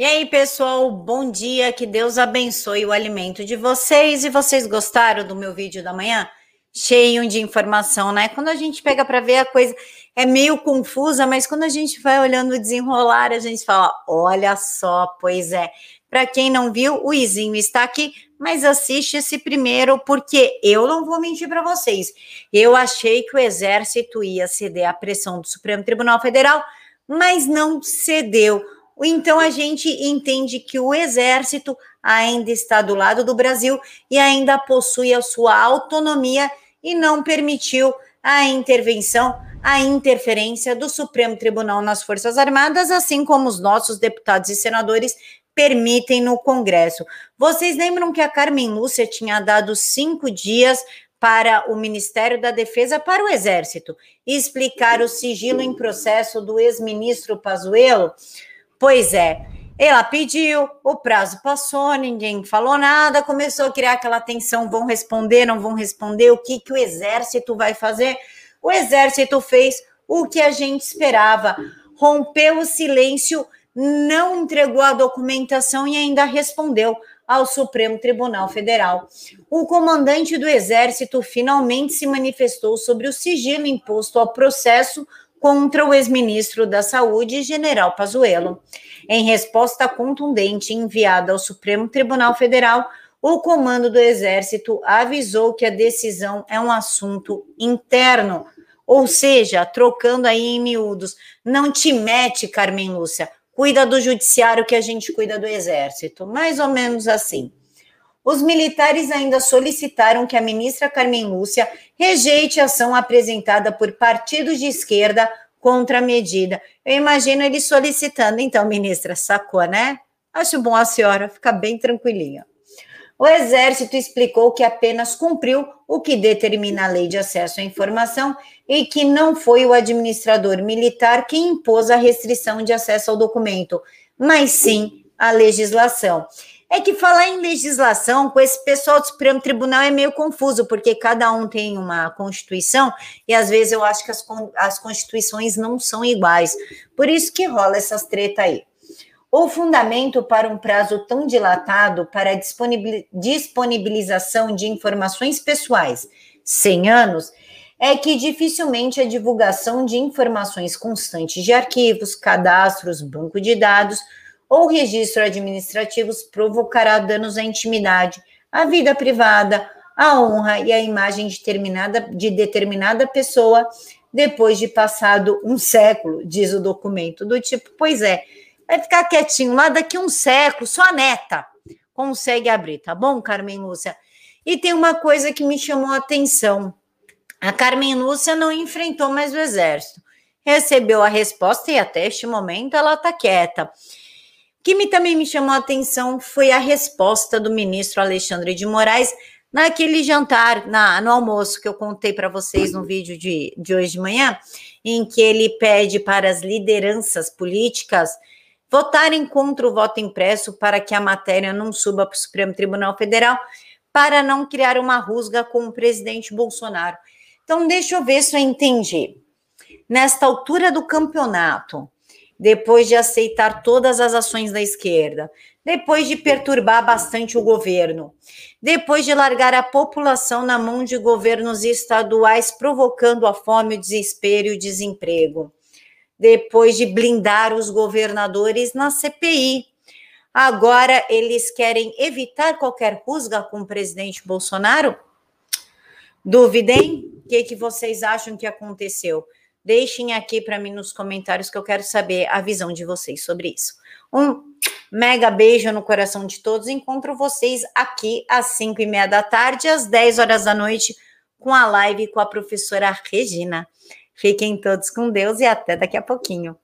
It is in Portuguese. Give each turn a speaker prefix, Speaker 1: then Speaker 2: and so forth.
Speaker 1: E aí, pessoal, bom dia, que Deus abençoe o alimento de vocês. E vocês gostaram do meu vídeo da manhã? Cheio de informação, né? Quando a gente pega para ver a coisa é meio confusa, mas quando a gente vai olhando o desenrolar, a gente fala: olha só, pois é. Para quem não viu, o Izinho está aqui, mas assiste esse primeiro, porque eu não vou mentir para vocês. Eu achei que o Exército ia ceder à pressão do Supremo Tribunal Federal, mas não cedeu então a gente entende que o exército ainda está do lado do Brasil e ainda possui a sua autonomia e não permitiu a intervenção, a interferência do Supremo Tribunal nas Forças Armadas, assim como os nossos deputados e senadores permitem no Congresso. Vocês lembram que a Carmen Lúcia tinha dado cinco dias para o Ministério da Defesa, para o Exército, explicar o sigilo em processo do ex-ministro Pazuello? Pois é, ela pediu, o prazo passou, ninguém falou nada, começou a criar aquela tensão: vão responder, não vão responder, o que, que o exército vai fazer? O exército fez o que a gente esperava, rompeu o silêncio, não entregou a documentação e ainda respondeu ao Supremo Tribunal Federal. O comandante do Exército finalmente se manifestou sobre o sigilo imposto ao processo contra o ex-ministro da Saúde, general Pazuello. Em resposta contundente enviada ao Supremo Tribunal Federal, o comando do Exército avisou que a decisão é um assunto interno, ou seja, trocando aí em miúdos, não te mete, Carmen Lúcia, cuida do judiciário que a gente cuida do Exército, mais ou menos assim. Os militares ainda solicitaram que a ministra Carmen Lúcia rejeite a ação apresentada por partidos de esquerda contra a medida. Eu imagino ele solicitando, então, ministra, sacou, né? Acho bom a senhora ficar bem tranquilinha. O Exército explicou que apenas cumpriu o que determina a lei de acesso à informação e que não foi o administrador militar que impôs a restrição de acesso ao documento, mas sim a legislação. É que falar em legislação com esse pessoal do Supremo Tribunal é meio confuso, porque cada um tem uma Constituição e às vezes eu acho que as, as Constituições não são iguais. Por isso que rola essas treta aí. O fundamento para um prazo tão dilatado para a disponibilização de informações pessoais, 100 anos, é que dificilmente a divulgação de informações constantes de arquivos, cadastros, banco de dados ou registro administrativos provocará danos à intimidade, à vida privada, à honra e à imagem determinada, de determinada pessoa depois de passado um século, diz o documento, do tipo, pois é, vai ficar quietinho lá daqui um século, sua neta consegue abrir, tá bom, Carmen Lúcia? E tem uma coisa que me chamou a atenção. A Carmen Lúcia não enfrentou mais o exército. Recebeu a resposta e até este momento ela está quieta. Que me, também me chamou a atenção foi a resposta do ministro Alexandre de Moraes naquele jantar, na, no almoço que eu contei para vocês no vídeo de, de hoje de manhã, em que ele pede para as lideranças políticas votarem contra o voto impresso para que a matéria não suba para o Supremo Tribunal Federal, para não criar uma rusga com o presidente Bolsonaro. Então, deixa eu ver se eu entendi. Nesta altura do campeonato, depois de aceitar todas as ações da esquerda, depois de perturbar bastante o governo, depois de largar a população na mão de governos estaduais, provocando a fome, o desespero e o desemprego, depois de blindar os governadores na CPI. Agora eles querem evitar qualquer rusga com o presidente Bolsonaro? Duvidem? O que, que vocês acham que aconteceu? Deixem aqui para mim nos comentários que eu quero saber a visão de vocês sobre isso. Um mega beijo no coração de todos. Encontro vocês aqui às 5 e meia da tarde, às 10 horas da noite, com a live com a professora Regina. Fiquem todos com Deus e até daqui a pouquinho.